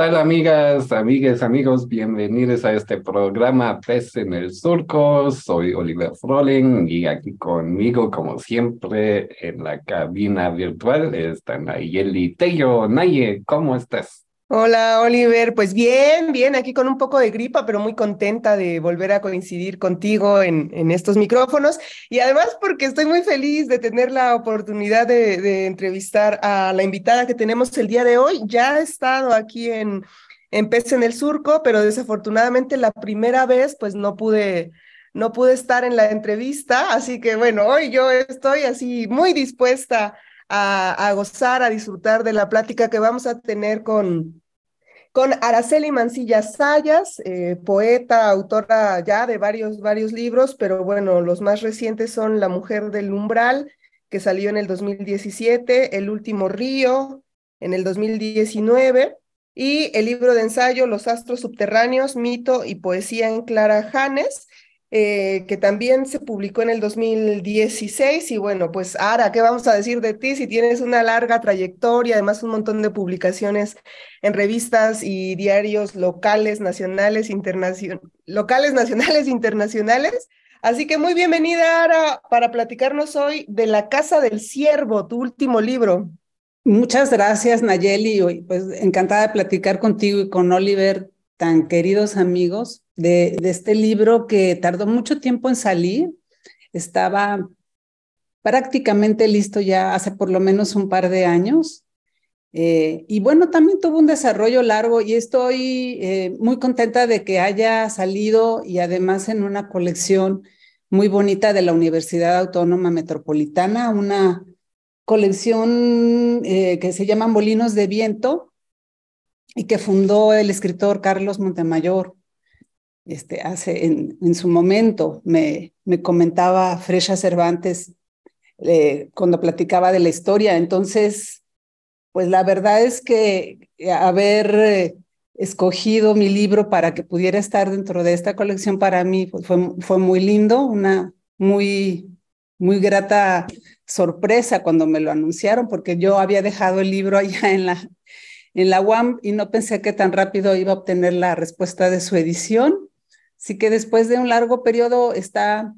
Tal amigas, amigas, amigos? Bienvenidos a este programa Pez en el Surco. Soy Oliver Froling y aquí conmigo, como siempre, en la cabina virtual está Nayeli Tello. Naye, ¿cómo estás? Hola Oliver, pues bien, bien, aquí con un poco de gripa, pero muy contenta de volver a coincidir contigo en, en estos micrófonos. Y además porque estoy muy feliz de tener la oportunidad de, entrevistar a la invitada que tenemos el día de hoy. Ya ha estado aquí en, en Pez en el Surco, pero desafortunadamente la primera vez pues no pude, no pude estar en la entrevista, así que bueno, hoy yo estoy así muy dispuesta a, gozar, a disfrutar de la plática que vamos a tener con, con Araceli Mancilla Sayas, eh, poeta, autora ya de varios, varios libros, pero bueno, los más recientes son La Mujer del Umbral, que salió en el 2017, El Último Río, en el 2019, y el libro de ensayo Los Astros Subterráneos, Mito y Poesía en Clara Janes, eh, que también se publicó en el 2016. Y bueno, pues Ara, ¿qué vamos a decir de ti si tienes una larga trayectoria, además un montón de publicaciones en revistas y diarios locales, nacionales, locales, nacionales, internacionales? Así que muy bienvenida, Ara, para platicarnos hoy de La Casa del Ciervo, tu último libro. Muchas gracias, Nayeli. Pues encantada de platicar contigo y con Oliver, tan queridos amigos de, este libro que tardó mucho tiempo en salir. Estaba prácticamente listo ya hace por lo menos un par de años. Eh, y bueno, también tuvo un desarrollo largo y estoy eh, muy contenta de que haya salido y además en una colección muy bonita de la Universidad Autónoma Metropolitana, una colección eh, que se llama Molinos de Viento y que fundó el escritor Carlos Montemayor este, hace en, en su momento. Me, me comentaba Fresha Cervantes eh, cuando platicaba de la historia. Entonces, pues la verdad es que haber eh, escogido mi libro para que pudiera estar dentro de esta colección para mí pues, fue, fue muy lindo, una muy, muy grata sorpresa cuando me lo anunciaron, porque yo había dejado el libro allá en la, en la UAM y no pensé que tan rápido iba a obtener la respuesta de su edición. Así que después de un largo periodo está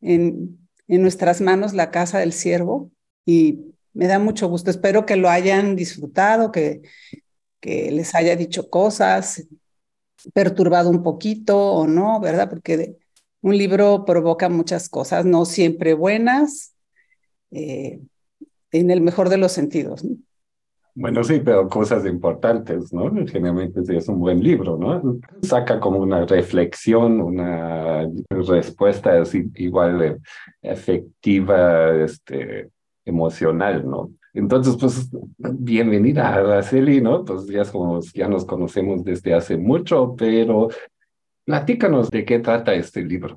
en, nuestras manos la Casa del Ciervo y me da mucho gusto. Espero que lo hayan disfrutado, que, que les haya dicho cosas, perturbado un poquito o no, ¿verdad? Porque un libro provoca muchas cosas, no siempre buenas, eh, en el mejor de los sentidos. ¿no? Bueno, sí, pero cosas importantes, ¿no? Generalmente es un buen libro, ¿no? Saca como una reflexión, una respuesta igual efectiva, este, emocional, ¿no? Entonces, pues, bienvenida a Araceli, ¿no? Pues ya, somos, ya nos conocemos desde hace mucho, pero platícanos de qué trata este libro.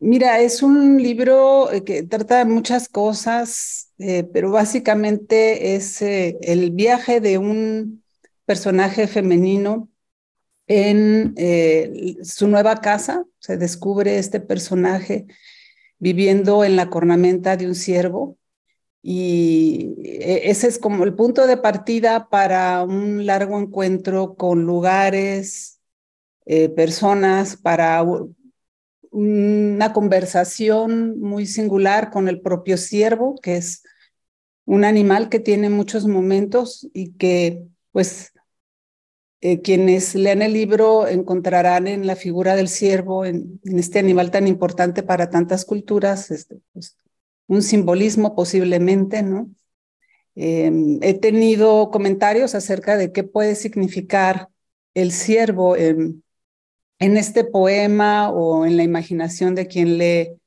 Mira, es un libro que trata muchas cosas, eh, pero básicamente es eh, el viaje de un personaje femenino en eh, su nueva casa. Se descubre este personaje viviendo en la cornamenta de un ciervo y ese es como el punto de partida para un largo encuentro con lugares, personas, para una conversación muy singular con el propio ciervo, que es un animal que tiene muchos momentos y que pues eh, quienes lean el libro encontrarán en la figura del ciervo, en, este animal tan importante para tantas culturas, este, pues, un simbolismo posiblemente, ¿no? Eh, he tenido comentarios acerca de qué puede significar el ciervo en, en este poema o en la imaginación de quien lee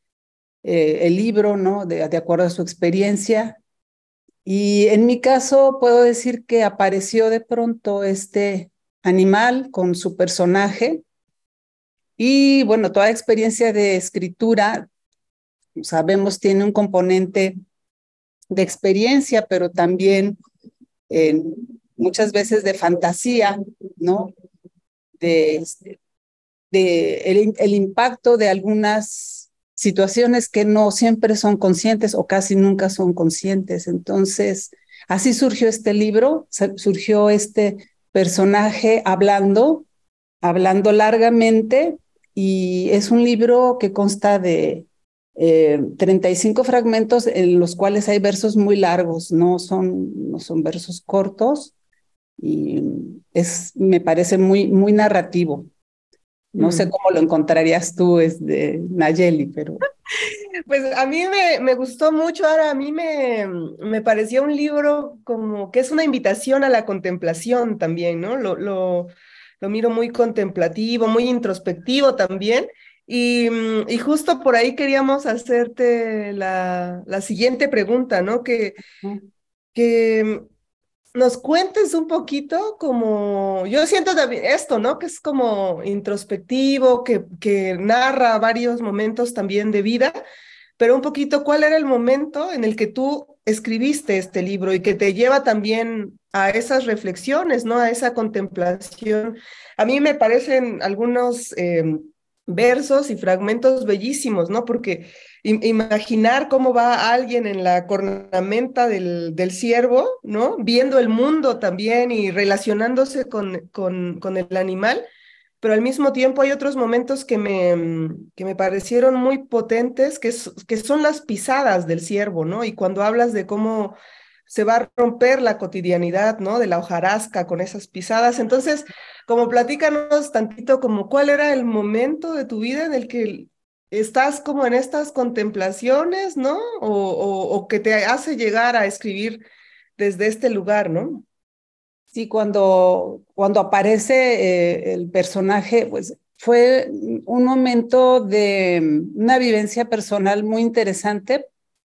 eh, el libro, ¿no? De, acuerdo a su experiencia. Y en mi caso puedo decir que apareció de pronto este animal con su personaje Y bueno, toda experiencia de escritura, sabemos, tiene un componente de experiencia, pero también eh, muchas veces de fantasía, ¿no? De, de el, el, impacto de algunas situaciones que no siempre son conscientes o casi nunca son conscientes. Entonces, así surgió este libro, surgió este personaje hablando, hablando largamente, y es un libro que consta de 35 eh, fragmentos en los cuales hay versos muy largos, no son, no son versos cortos y es, me parece muy, muy narrativo. No sé mm. cómo lo encontrarías tú, es de Nayeli, pero... Pues a mí me, me, gustó mucho, ahora a mí me, me pareció un libro como que es una invitación a la contemplación también, ¿no? Lo, lo, lo miro muy contemplativo, muy introspectivo también, Mm, y, justo por ahí queríamos hacerte la, la siguiente pregunta, ¿no? Que, que nos cuentes un poquito como, yo siento esto, ¿no? Que es como introspectivo, que, que narra varios momentos también de vida, pero un poquito cuál era el momento en el que tú escribiste este libro y que te lleva también a esas reflexiones, ¿no? A esa contemplación. A mí me parecen algunos... Em, versos y fragmentos bellísimos, ¿no? Porque imaginar cómo va alguien en la cornamenta del, del ciervo, ¿no? Viendo el mundo también y relacionándose con, con, con, el animal, pero al mismo tiempo hay otros momentos que me, que me parecieron muy potentes, que, que son las pisadas del ciervo, ¿no? Y cuando hablas de cómo se va a romper la cotidianidad, ¿no? De la hojarasca con esas pisadas. Entonces, como platícanos tantito como cuál era el momento de tu vida en el que estás como en estas contemplaciones, ¿no? O, que te hace llegar a escribir desde este lugar, ¿no? Sí, cuando, cuando aparece eh, el personaje, pues fue un momento de una vivencia personal muy interesante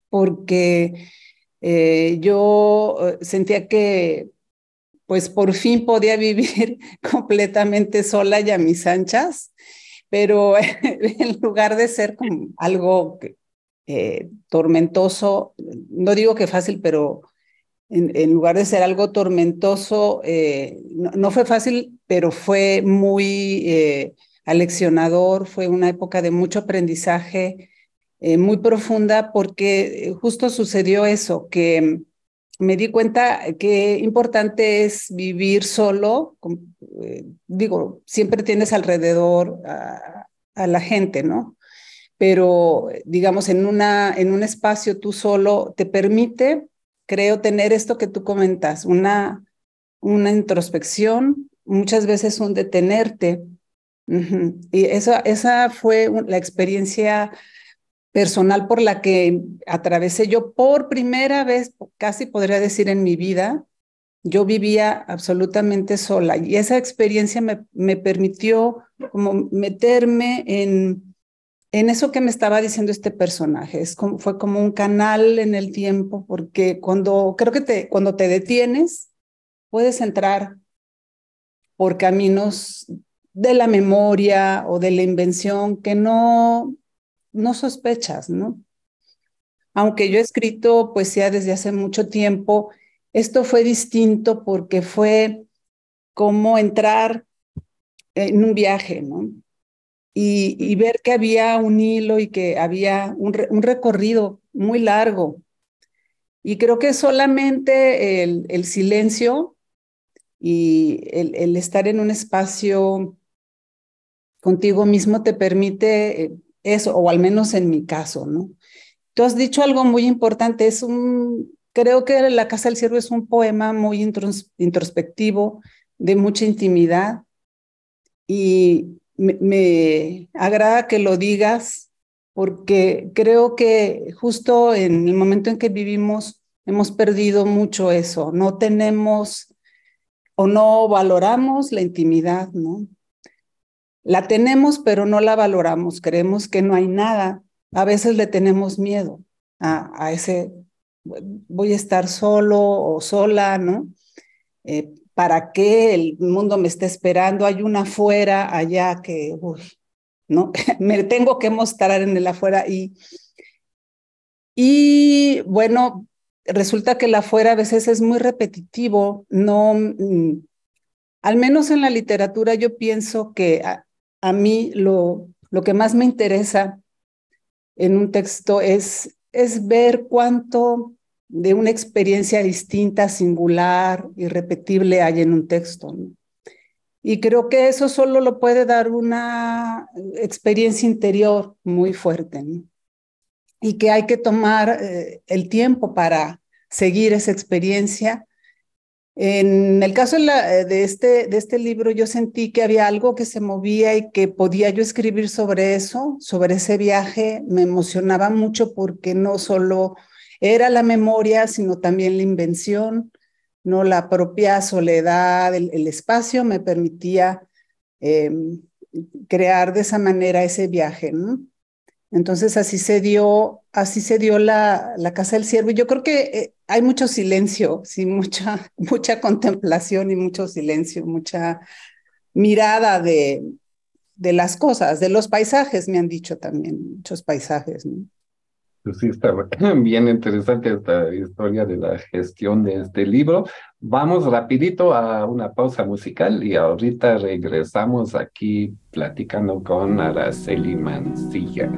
porque eh, yo eh, sentía que pues por fin podía vivir completamente sola y a mis anchas, pero en lugar de ser algo eh, tormentoso, no digo que fácil, pero en, lugar de ser algo tormentoso, no, fue fácil, pero fue muy aleccionador, fue una época de mucho aprendizaje, eh, muy profunda porque eh, justo sucedió eso, que me di cuenta que importante es vivir solo, eh, digo, siempre tienes alrededor a, la gente, ¿no? Pero digamos, en, una, en un espacio tú solo te permite, creo, tener esto que tú comentas, una, una introspección, muchas veces un detenerte. Y esa, esa fue la experiencia personal por la que atravesé yo por primera vez, casi podría decir en mi vida, yo vivía absolutamente sola y esa experiencia me, me permitió como meterme en, en eso que me estaba diciendo este personaje. Es como, fue como un canal en el tiempo porque cuando creo que te, cuando te detienes puedes entrar por caminos de la memoria o de la invención que no no sospechas, ¿no? Aunque yo he escrito poesía desde hace mucho tiempo, esto fue distinto porque fue como entrar en un viaje, ¿no? Y, ver que había un hilo y que había un, recorrido muy largo. Y creo que solamente el, silencio y el, estar en un espacio contigo mismo te permite eh, eso, o al menos en mi caso, ¿no? Tú has dicho algo muy importante, es un, creo que La Casa del Ciervo es un poema muy introspectivo, de mucha intimidad, y me, agrada que lo digas, porque creo que justo en el momento en que vivimos hemos perdido mucho eso, no tenemos o no valoramos la intimidad, ¿no? La tenemos, pero no la valoramos. Creemos que no hay nada. A veces le tenemos miedo a, ese, voy a estar solo o sola, ¿no? Eh, ¿Para qué el mundo me está esperando? Hay una afuera, allá que, uy, ¿no? Me tengo que mostrar en el afuera y, y bueno, resulta que el afuera a veces es muy repetitivo, no, mm, al menos en la literatura yo pienso que a, mí lo, lo que más me interesa en un texto es, es ver cuánto de una experiencia distinta, singular, irrepetible hay en un texto. Y creo que eso solo lo puede dar una experiencia interior muy fuerte. Y que hay que tomar eh, el tiempo para seguir esa experiencia. En el caso de este, de este libro, yo sentí que había algo que se movía y que podía yo escribir sobre eso, sobre ese viaje. Me emocionaba mucho porque no solo era la memoria, sino también la invención, no la propia soledad, el, espacio me permitía em, crear de esa manera ese viaje. Entonces así se dio, así se dio la, la Casa del Ciervo. Y yo creo que eh, hay mucho silencio, sí, mucha, mucha contemplación y mucho silencio, mucha mirada de, de las cosas, de los paisajes, me han dicho también, muchos paisajes. Pues sí, está bien interesante esta historia de la gestión de este libro. Vamos rapidito a una pausa musical y ahorita regresamos aquí platicando con Araceli Mancilla.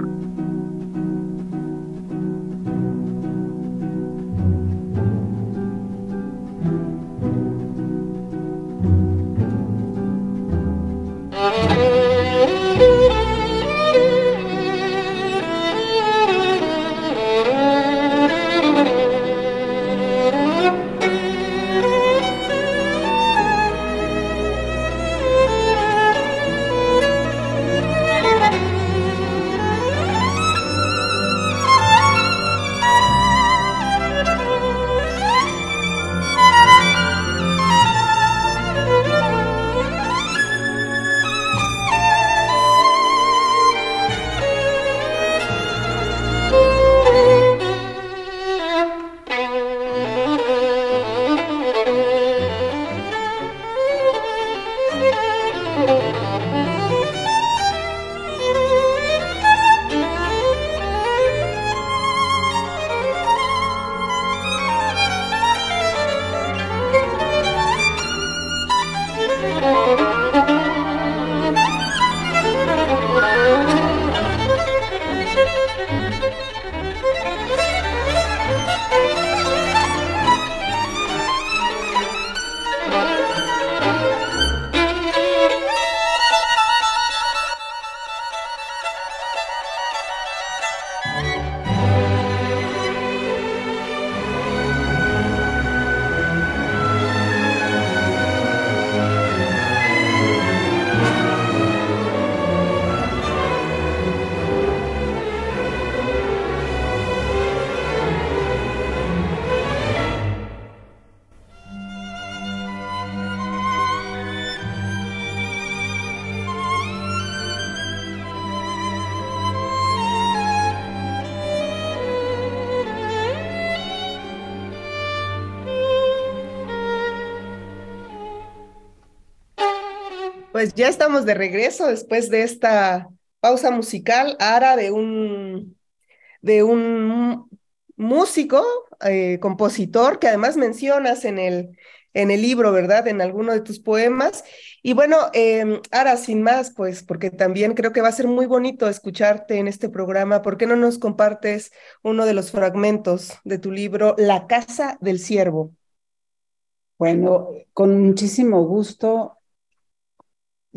Pues ya estamos de regreso después de esta pausa musical, Ara, de un, de un músico, eh, compositor, que además mencionas en el, en el libro, ¿verdad? En alguno de tus poemas. Y bueno, eh, Ara, sin más, pues, porque también creo que va a ser muy bonito escucharte en este programa, ¿por qué no nos compartes uno de los fragmentos de tu libro, La Casa del Ciervo? Bueno, con muchísimo gusto.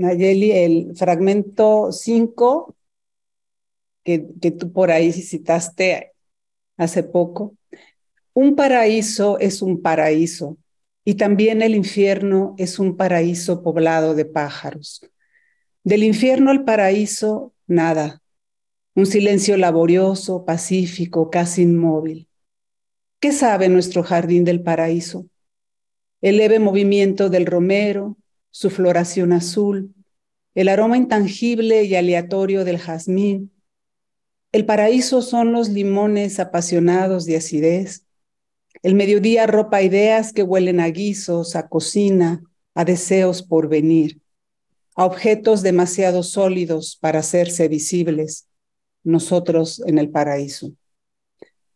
Nayeli, el fragmento 5 que, que tú por ahí citaste hace poco. Un paraíso es un paraíso y también el infierno es un paraíso poblado de pájaros. Del infierno al paraíso, nada. Un silencio laborioso, pacífico, casi inmóvil. ¿Qué sabe nuestro jardín del paraíso? El leve movimiento del romero, su floración azul, el aroma intangible y aleatorio del jazmín. El paraíso son los limones apasionados de acidez. El mediodía ropa ideas que huelen a guisos, a cocina, a deseos por venir. a objetos demasiado sólidos para hacerse visibles, nosotros en el paraíso.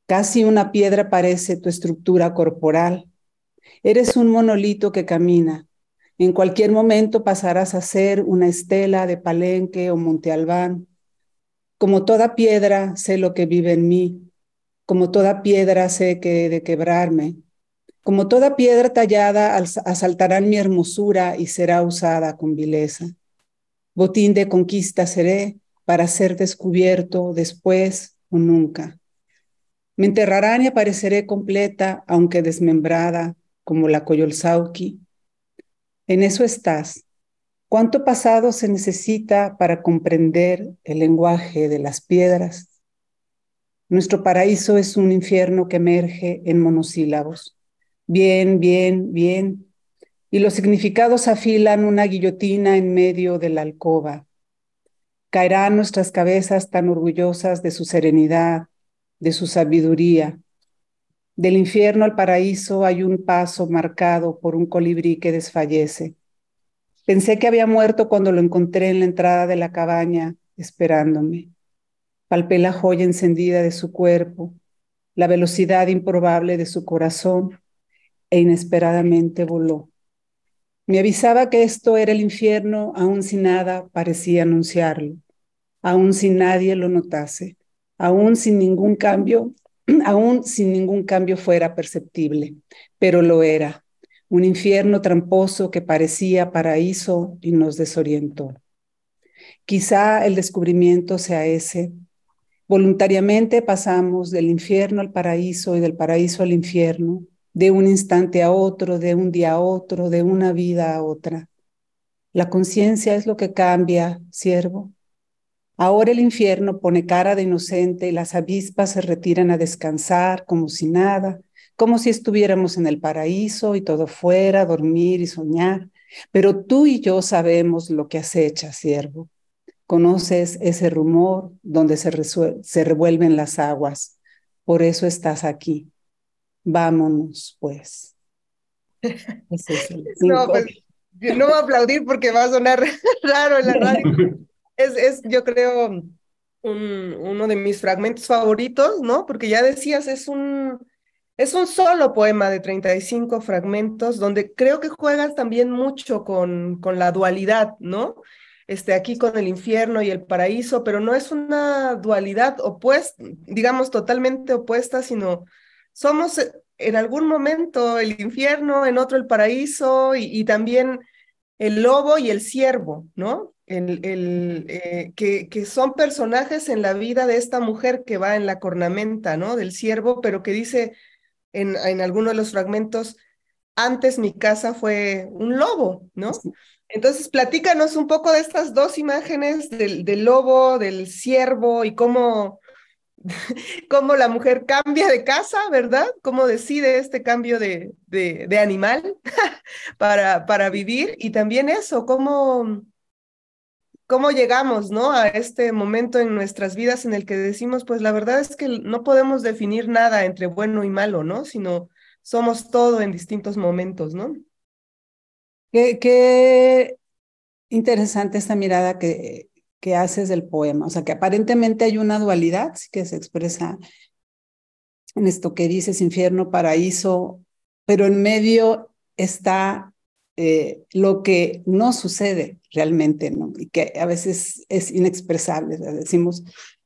Casi una piedra parece tu estructura corporal. Eres un monolito que camina. En cualquier momento pasarás a ser una estela de Palenque o Monte Albán. Como toda piedra sé lo que vive en mí. Como toda piedra sé que he de quebrarme. Como toda piedra tallada asaltarán mi hermosura y será usada con vileza. Botín de conquista seré para ser descubierto después o nunca. Me enterrarán y apareceré completa, aunque desmembrada, como la Coyolzauqui. En eso estás. ¿Cuánto pasado se necesita para comprender el lenguaje de las piedras? Nuestro paraíso es un infierno que emerge en monosílabos. Bien, bien, bien. Y los significados afilan una guillotina en medio de la alcoba. Caerán nuestras cabezas tan orgullosas de su serenidad, de su sabiduría. Del infierno al paraíso hay un paso marcado por un colibrí que desfallece. Pensé que había muerto cuando lo encontré en la entrada de la cabaña, esperándome. Palpé la joya encendida de su cuerpo, la velocidad improbable de su corazón, e inesperadamente voló. Me avisaba que esto era el infierno, aun si nada parecía anunciarlo, aun si nadie lo notase aún sin ningún cambio, aún sin ningún cambio fuera perceptible, pero lo era, un infierno tramposo que parecía paraíso y nos desorientó. Quizá el descubrimiento sea ese. Voluntariamente pasamos del infierno al paraíso y del paraíso al infierno, de un instante a otro, de un día a otro, de una vida a otra. La conciencia es lo que cambia, siervo, Ahora el infierno pone cara de inocente y las avispas se retiran a descansar como si nada, como si estuviéramos en el paraíso y todo fuera dormir y soñar. Pero tú y yo sabemos lo que acecha, siervo. Conoces ese rumor donde se, se revuelven las aguas. Por eso estás aquí. Vámonos, pues. no, pues no voy a aplaudir porque va a sonar raro en la radio. Es, es yo creo, un, uno de mis fragmentos favoritos, ¿no? Porque ya decías, es un, es un solo poema de 35 fragmentos donde creo que juegas también mucho con, con la dualidad, ¿no? Este, aquí con el infierno y el paraíso, pero no es una dualidad opuesta, digamos, totalmente opuesta, sino somos en algún momento el infierno, en otro el paraíso y, y también el lobo y el ciervo, ¿no? El, eh, que, que, son personajes en la vida de esta mujer que va en la cornamenta, ¿no? Del siervo, pero que dice en, en alguno de los fragmentos, antes mi casa fue un lobo, ¿no? Entonces, platícanos un poco de estas dos imágenes del, del lobo, del ciervo y cómo, cómo la mujer cambia de casa, ¿verdad? Cómo decide este cambio de, de, de animal para, para vivir y también eso, cómo cómo llegamos, ¿no? A este momento en nuestras vidas en el que decimos, pues la verdad es que no podemos definir nada entre bueno y malo, ¿no? Sino somos todo en distintos momentos, ¿no? Qué, interesante esta mirada que, que haces del poema. O sea, que aparentemente hay una dualidad que se expresa en esto que dices, infierno, paraíso, pero en medio está eh, lo que no sucede realmente, ¿no? Y que a veces es inexpresable. Decimos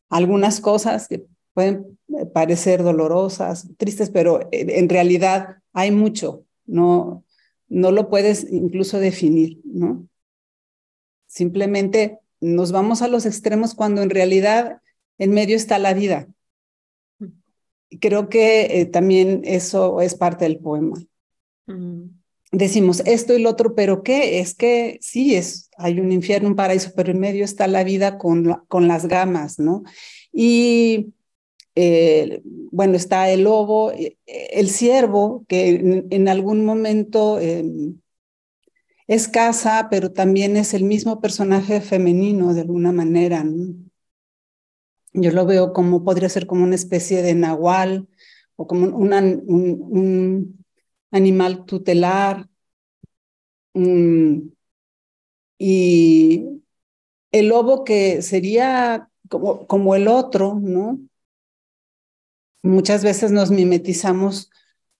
algunas cosas que pueden parecer dolorosas, tristes, pero en realidad hay mucho, no, no lo puedes incluso definir, ¿no? Simplemente nos vamos a los extremos cuando en realidad en medio está la vida. Creo que eh, también eso es parte del poema. Mm decimos esto y lo otro, pero ¿qué? Es que sí, es, hay un infierno, un paraíso, pero en medio está la vida con, con las gamas, ¿no? Y eh, bueno, está el lobo, eh, el ciervo, que en, algún momento em, es casa, pero también es el mismo personaje femenino de alguna manera. Yo lo veo como, podría ser como una especie de nahual o como un animal tutelar, y el lobo que sería como, como el otro, ¿no? Muchas veces nos mimetizamos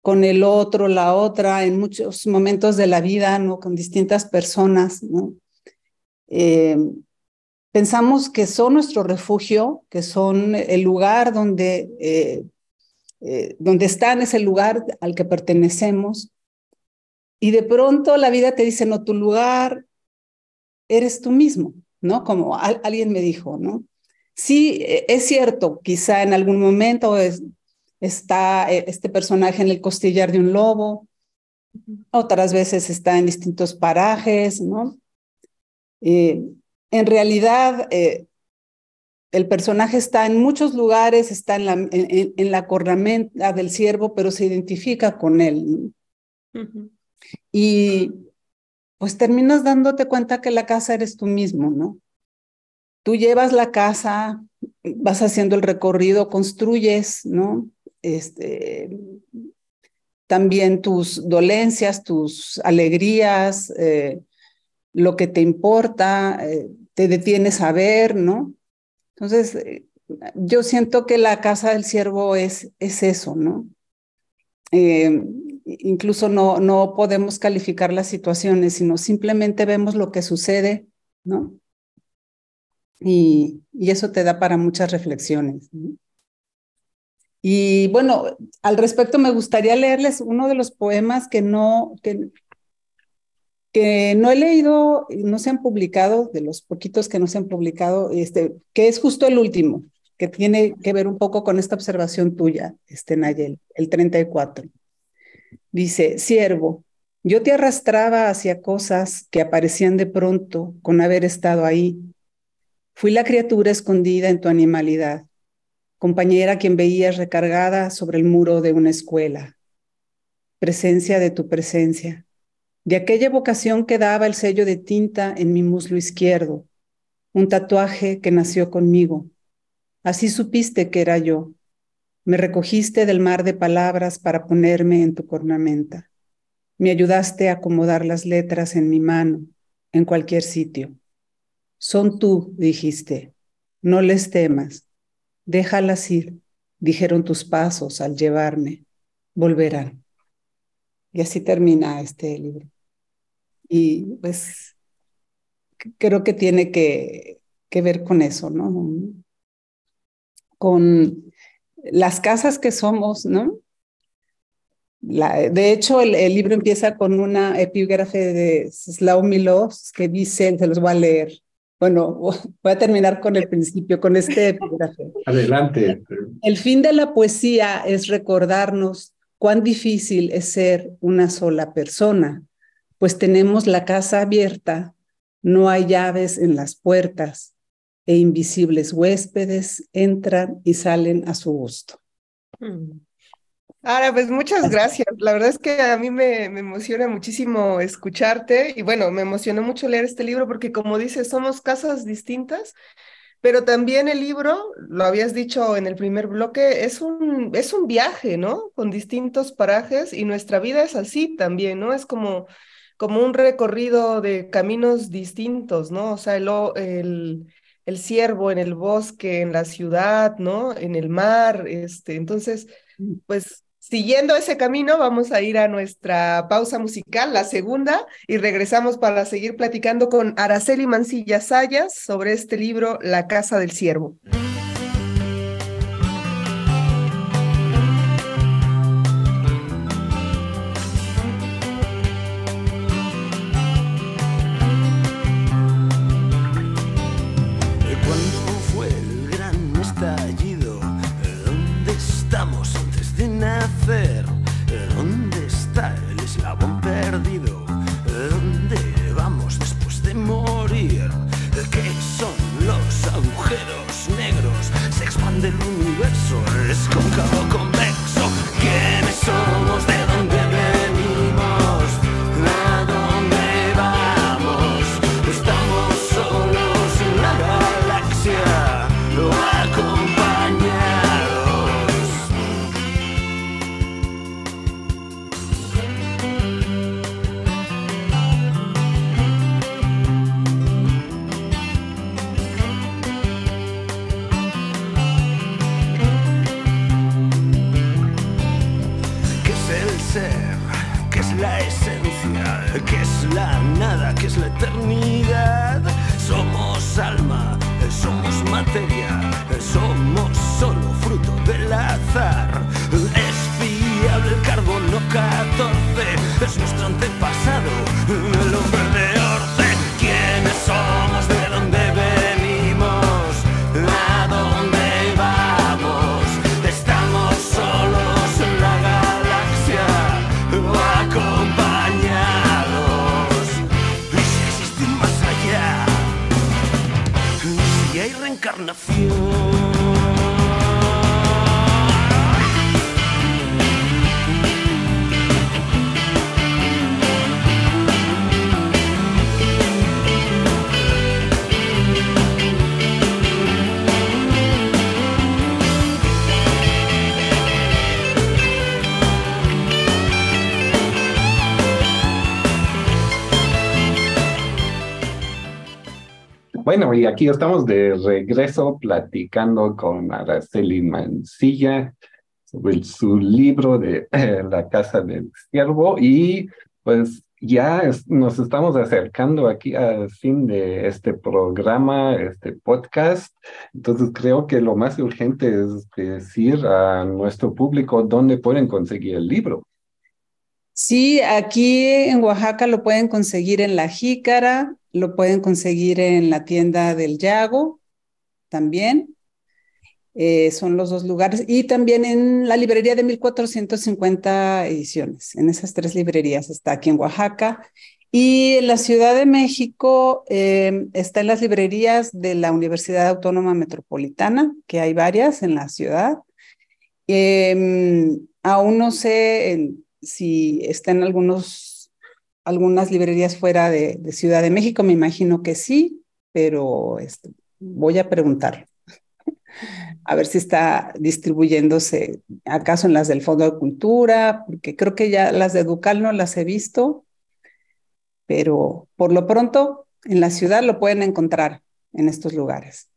con el otro, la otra, en muchos momentos de la vida, ¿no? Con distintas personas, ¿no? Eh, pensamos que son nuestro refugio, que son el lugar donde, eh, eh, donde están, es el lugar al que pertenecemos. Y de pronto la vida te dice, no, tu lugar eres tú mismo, ¿no? Como alguien me dijo, ¿no? Sí, e, es cierto, quizá en algún momento está eh, este personaje en el costillar de un lobo, otras veces está en distintos parajes, ¿no? en realidad, eh, el personaje está en muchos lugares, está en la, en, la cornamenta del ciervo, pero se identifica con él. Y pues terminas dándote cuenta que la casa eres tú mismo, ¿no? Tú llevas la casa, vas haciendo el recorrido, construyes, ¿no? Este, también tus dolencias, tus alegrías, eh, lo que te importa, eh, te detienes a ver, ¿no? Entonces, yo siento que la casa del siervo es, es eso, ¿no? Eh, incluso no, no podemos calificar las situaciones, sino simplemente vemos lo que sucede, ¿no? Y, y eso te da para muchas reflexiones. Y bueno, al respecto me gustaría leerles uno de los poemas que no, que, no he leído, no se han publicado, de los poquitos que no se han publicado, este, que es justo el último, que tiene que ver un poco con esta observación tuya, este Nayel, el 34. Dice, siervo, yo te arrastraba hacia cosas que aparecían de pronto con haber estado ahí. Fui la criatura escondida en tu animalidad, compañera quien veías recargada sobre el muro de una escuela. Presencia de tu presencia de aquella evocación que daba el sello de tinta en mi muslo izquierdo, un tatuaje que nació conmigo. Así supiste que era yo. Me recogiste del mar de palabras para ponerme en tu cornamenta. Me ayudaste a acomodar las letras en mi mano, en cualquier sitio. Son tú, dijiste. No les temas. Déjalas ir, dijeron tus pasos al llevarme. Volverán. Y así termina este libro. Y pues creo que tiene que, que ver con eso, ¿no? Con las casas que somos, ¿no? La, de hecho, el, el, libro empieza con una epígrafe de Slav Milos que dice, se los voy a leer. Bueno, voy a terminar con el principio, con este epígrafe. Adelante. El fin de la poesía es recordarnos cuán difícil es ser una sola persona pues tenemos la casa abierta, no hay llaves en las puertas e invisibles huéspedes entran y salen a su gusto. Mm. Ahora, pues muchas gracias. La verdad es que a mí me, emociona muchísimo escucharte y bueno, me emocionó mucho leer este libro porque como dices, somos casas distintas, pero también el libro, lo habías dicho en el primer bloque, es un, es un viaje, ¿no? Con distintos parajes y nuestra vida es así también, ¿no? Es como como un recorrido de caminos distintos, ¿no? O sea, el, el, el ciervo en el bosque, en la ciudad, ¿no? En el mar, este, entonces, mm. pues siguiendo ese camino, vamos a ir a nuestra pausa musical, la segunda, y regresamos para seguir platicando con Araceli Mancilla Sayas sobre este libro, La Casa del Ciervo. ¿Cuándo fue el gran estallido? ¿Dónde estamos antes de nacer? Bueno, y aquí estamos de regreso platicando con Araceli Mancilla sobre su libro de La Casa del Ciervo y pues ya nos estamos acercando aquí al fin de este programa, este podcast. Entonces creo que lo más urgente es decir a nuestro público dónde pueden conseguir el libro. Sí, aquí en Oaxaca lo pueden conseguir en La Jícara, lo pueden conseguir en la tienda del Yago también. Eh, son los dos lugares. Y también en la librería de 1450 ediciones. En esas tres librerías está aquí en Oaxaca. Y en la Ciudad de México eh, está en las librerías de la Universidad Autónoma Metropolitana, que hay varias en la ciudad. Em, aún no sé si está en algunos algunas librerías fuera de, Ciudad de México, me imagino que sí, pero este, voy a preguntar. a ver si está distribuyéndose acaso en las del Fondo de Cultura, porque creo que ya las de Ducal no las he visto, pero por lo pronto en la ciudad lo pueden encontrar en estos lugares.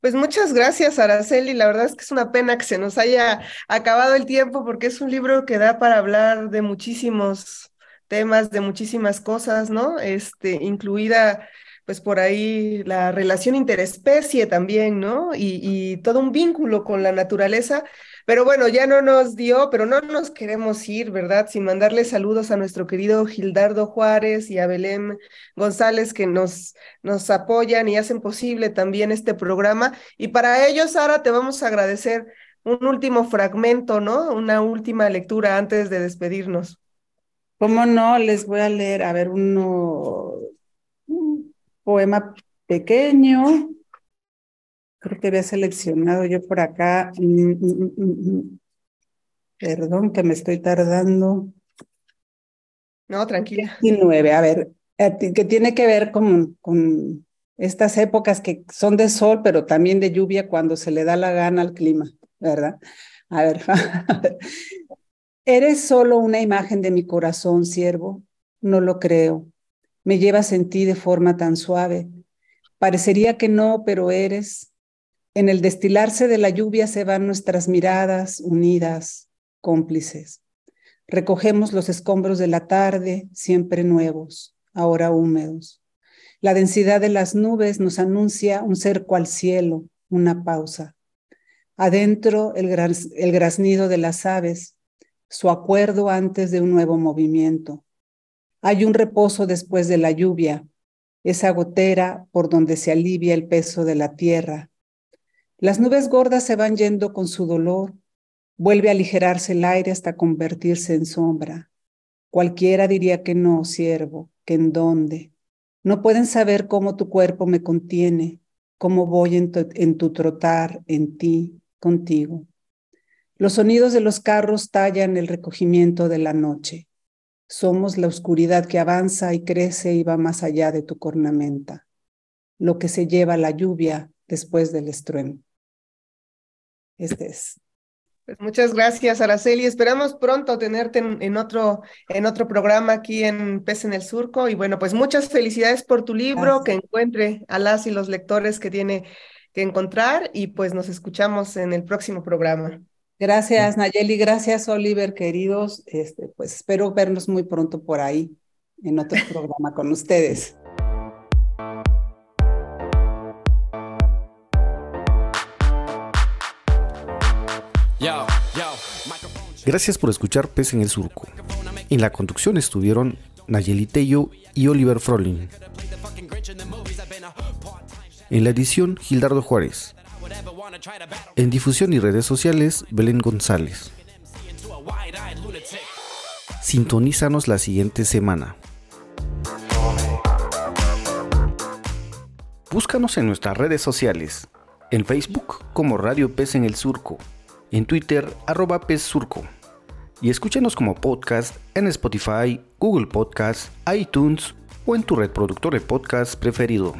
Pues muchas gracias, Araceli. La verdad es que es una pena que se nos haya acabado el tiempo porque es un libro que da para hablar de muchísimos temas de muchísimas cosas, ¿no? Este, incluida pues por ahí la relación interespecie también, ¿no? Y, y, todo un vínculo con la naturaleza. Pero bueno, ya no nos dio, pero no nos queremos ir, ¿verdad? Sin mandarle saludos a nuestro querido Gildardo Juárez y a Belén González que nos, nos apoyan y hacen posible también este programa. Y para ellos, Sara, te vamos a agradecer un último fragmento, ¿no? Una última lectura antes de despedirnos. ¿Cómo no? Les voy a leer, a ver, uno, un poema pequeño. Creo que había seleccionado yo por acá. Mm, mm, mm, Perdón que me estoy tardando. No, tranquila. 19, a ver, que tiene que ver con, con estas épocas que son de sol, pero también de lluvia cuando se le da la gana al clima, ¿verdad? A ver, Eres solo una imagen de mi corazón, siervo. No lo creo. Me llevas en ti de forma tan suave. Parecería que no, pero eres. En el destilarse de la lluvia se van nuestras miradas unidas, cómplices. Recogemos los escombros de la tarde, siempre nuevos, ahora húmedos. La densidad de las nubes nos anuncia un cerco al cielo, una pausa. Adentro el, el graznido de las aves, su acuerdo antes de un nuevo movimiento. Hay un reposo después de la lluvia, esa gotera por donde se alivia el peso de la tierra. Las nubes gordas se van yendo con su dolor, vuelve a aligerarse el aire hasta convertirse en sombra. Cualquiera diría que no, siervo, que en dónde. No pueden saber cómo tu cuerpo me contiene, cómo voy en tu, en tu trotar, en ti, contigo. Los sonidos de los carros tallan el recogimiento de la noche. Somos la oscuridad que avanza y crece y va más allá de tu cornamenta, lo que se lleva la lluvia después del estruendo. Este es. Pues muchas gracias, Araceli. Esperamos pronto tenerte en, otro, en otro programa aquí en Pez en el Surco. Y bueno, pues muchas felicidades por tu libro, que encuentre a las y los lectores que tiene que encontrar. Y pues nos escuchamos en el próximo programa. Gracias, Nayeli. Gracias, Oliver, queridos. Este, pues espero vernos muy pronto por ahí en otro programa con ustedes. Gracias por escuchar Pez en el Surco. En la conducción estuvieron Nayeli Tello y Oliver Frolin. En la edición, Gildardo Juárez. En difusión y redes sociales, Belén González. Sintonízanos la siguiente semana. Búscanos en nuestras redes sociales, en Facebook como Radio Pez en el Surco, en Twitter arroba Pez Surco y escúchanos como podcast en Spotify, Google Podcast, iTunes o en tu reproductor de podcast preferido.